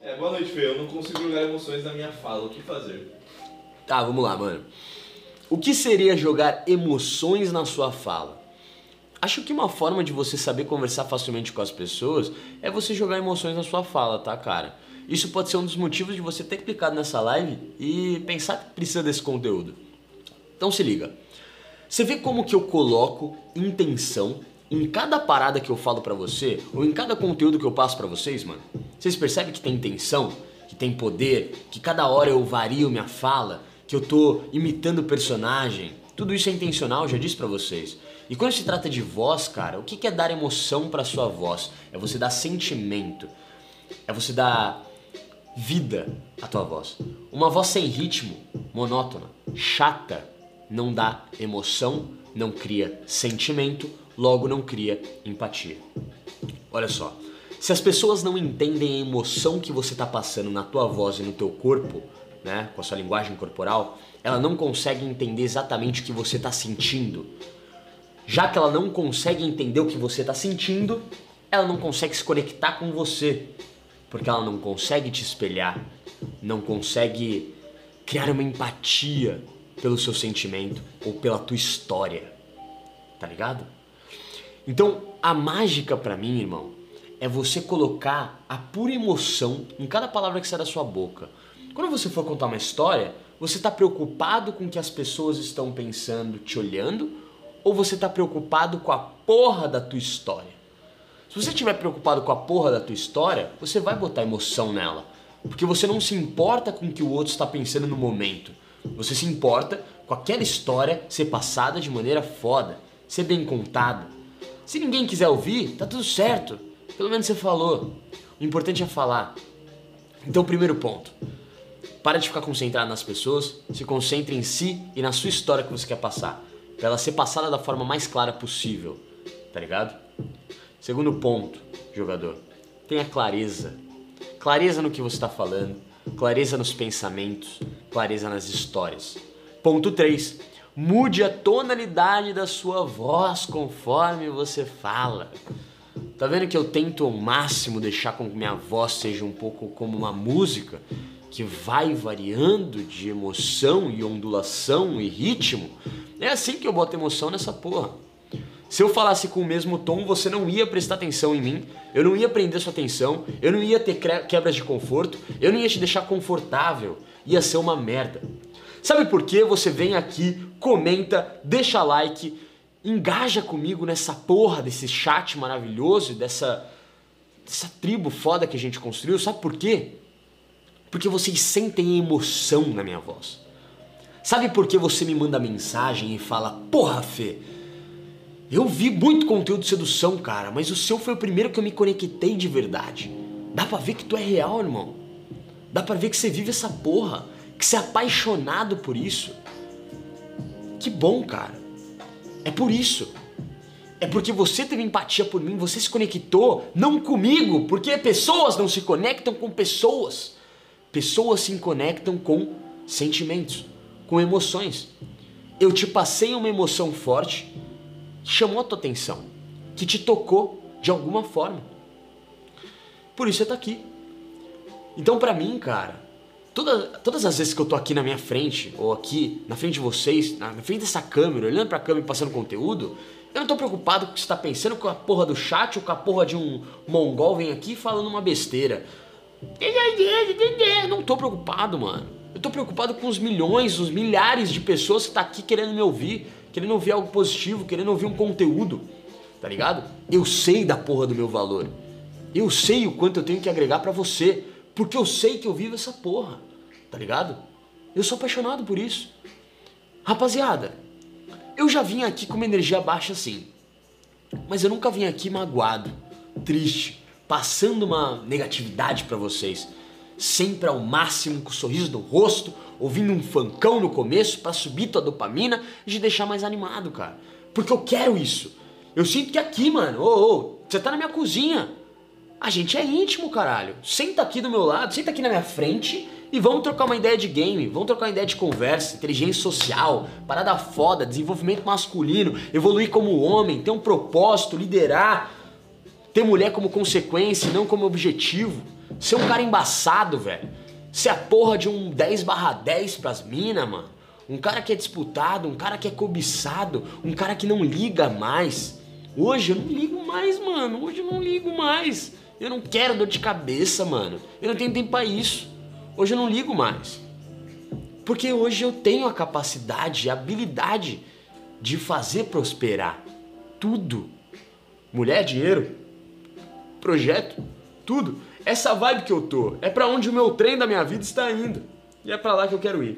É, boa noite, Fê. Eu não consigo jogar emoções na minha fala. O que fazer? Tá, vamos lá, mano. O que seria jogar emoções na sua fala? Acho que uma forma de você saber conversar facilmente com as pessoas é você jogar emoções na sua fala, tá, cara? Isso pode ser um dos motivos de você ter clicado nessa live e pensar que precisa desse conteúdo. Então se liga. Você vê como que eu coloco intenção em cada parada que eu falo pra você, ou em cada conteúdo que eu passo pra vocês, mano? Vocês percebem que tem intenção, que tem poder, que cada hora eu vario minha fala, que eu tô imitando o personagem? Tudo isso é intencional, eu já disse pra vocês. E quando se trata de voz, cara, o que é dar emoção pra sua voz? É você dar sentimento. É você dar vida à tua voz. Uma voz sem ritmo, monótona, chata, não dá emoção, não cria sentimento, logo não cria empatia. Olha só, se as pessoas não entendem a emoção que você está passando na tua voz e no teu corpo, né, com a sua linguagem corporal, ela não consegue entender exatamente o que você está sentindo. Já que ela não consegue entender o que você está sentindo, ela não consegue se conectar com você, porque ela não consegue te espelhar, não consegue criar uma empatia pelo seu sentimento ou pela tua história. Tá ligado? Então, a mágica para mim, irmão, é você colocar a pura emoção em cada palavra que sai da sua boca. Quando você for contar uma história, você está preocupado com o que as pessoas estão pensando, te olhando, ou você está preocupado com a porra da tua história? Se você estiver preocupado com a porra da tua história, você vai botar emoção nela, porque você não se importa com o que o outro está pensando no momento. Você se importa com aquela história ser passada de maneira foda, ser bem contada. Se ninguém quiser ouvir, tá tudo certo. Pelo menos você falou. O importante é falar. Então, primeiro ponto. Para de ficar concentrado nas pessoas, se concentre em si e na sua história que você quer passar, para ela ser passada da forma mais clara possível, tá ligado? Segundo ponto, jogador, tenha clareza. Clareza no que você está falando, clareza nos pensamentos, clareza nas histórias. Ponto 3. Mude a tonalidade da sua voz conforme você fala. Tá vendo que eu tento ao máximo deixar com que minha voz seja um pouco como uma música que vai variando de emoção e ondulação e ritmo? É assim que eu boto emoção nessa porra. Se eu falasse com o mesmo tom, você não ia prestar atenção em mim, eu não ia prender sua atenção, eu não ia ter quebras de conforto, eu não ia te deixar confortável, ia ser uma merda. Sabe por que você vem aqui, comenta, deixa like, engaja comigo nessa porra desse chat maravilhoso, dessa, dessa tribo foda que a gente construiu? Sabe por quê? Porque vocês sentem emoção na minha voz. Sabe por que você me manda mensagem e fala, porra, Fê, eu vi muito conteúdo de sedução, cara, mas o seu foi o primeiro que eu me conectei de verdade. Dá pra ver que tu é real, irmão. Dá pra ver que você vive essa porra, que você é apaixonado por isso. Que bom, cara. É por isso. É porque você teve empatia por mim, você se conectou, não comigo, porque pessoas não se conectam com pessoas. Pessoas se conectam com sentimentos, com emoções. Eu te passei uma emoção forte chamou a tua atenção, que te tocou de alguma forma. Por isso você tá aqui. Então, pra mim, cara, toda, todas as vezes que eu tô aqui na minha frente, ou aqui na frente de vocês, na frente dessa câmera, olhando pra câmera e passando conteúdo, eu não tô preocupado com o que você tá pensando com a porra do chat ou com a porra de um mongol vem aqui falando uma besteira. Não tô preocupado, mano. Eu tô preocupado com os milhões, os milhares de pessoas que tá aqui querendo me ouvir querendo ouvir algo positivo, querendo ouvir um conteúdo, tá ligado? Eu sei da porra do meu valor. Eu sei o quanto eu tenho que agregar para você, porque eu sei que eu vivo essa porra, tá ligado? Eu sou apaixonado por isso. Rapaziada, eu já vim aqui com uma energia baixa assim, mas eu nunca vim aqui magoado, triste, passando uma negatividade para vocês. Sempre ao máximo, com o sorriso no rosto, ouvindo um funkão no começo para subir tua dopamina e te deixar mais animado, cara. Porque eu quero isso. Eu sinto que aqui, mano, ô, ô, você tá na minha cozinha. A gente é íntimo, caralho. Senta aqui do meu lado, senta aqui na minha frente E vamos trocar uma ideia de game, vamos trocar uma ideia de conversa, inteligência social, parada foda, desenvolvimento masculino, evoluir como homem, ter um propósito, liderar, ter mulher como consequência, não como objetivo, ser um cara embaçado, velho. Ser a porra de um 10 barra 10 pras minas, mano. Um cara que é disputado, um cara que é cobiçado, um cara que não liga mais. Hoje eu não ligo mais, mano. Hoje eu não ligo mais. Eu não quero dor de cabeça, mano. Eu não tenho tempo pra isso. Hoje eu não ligo mais. Porque hoje eu tenho a capacidade, a habilidade de fazer prosperar tudo. Mulher, dinheiro, projeto, tudo. Essa vibe que eu tô é para onde o meu trem da minha vida está indo. E é para lá que eu quero ir.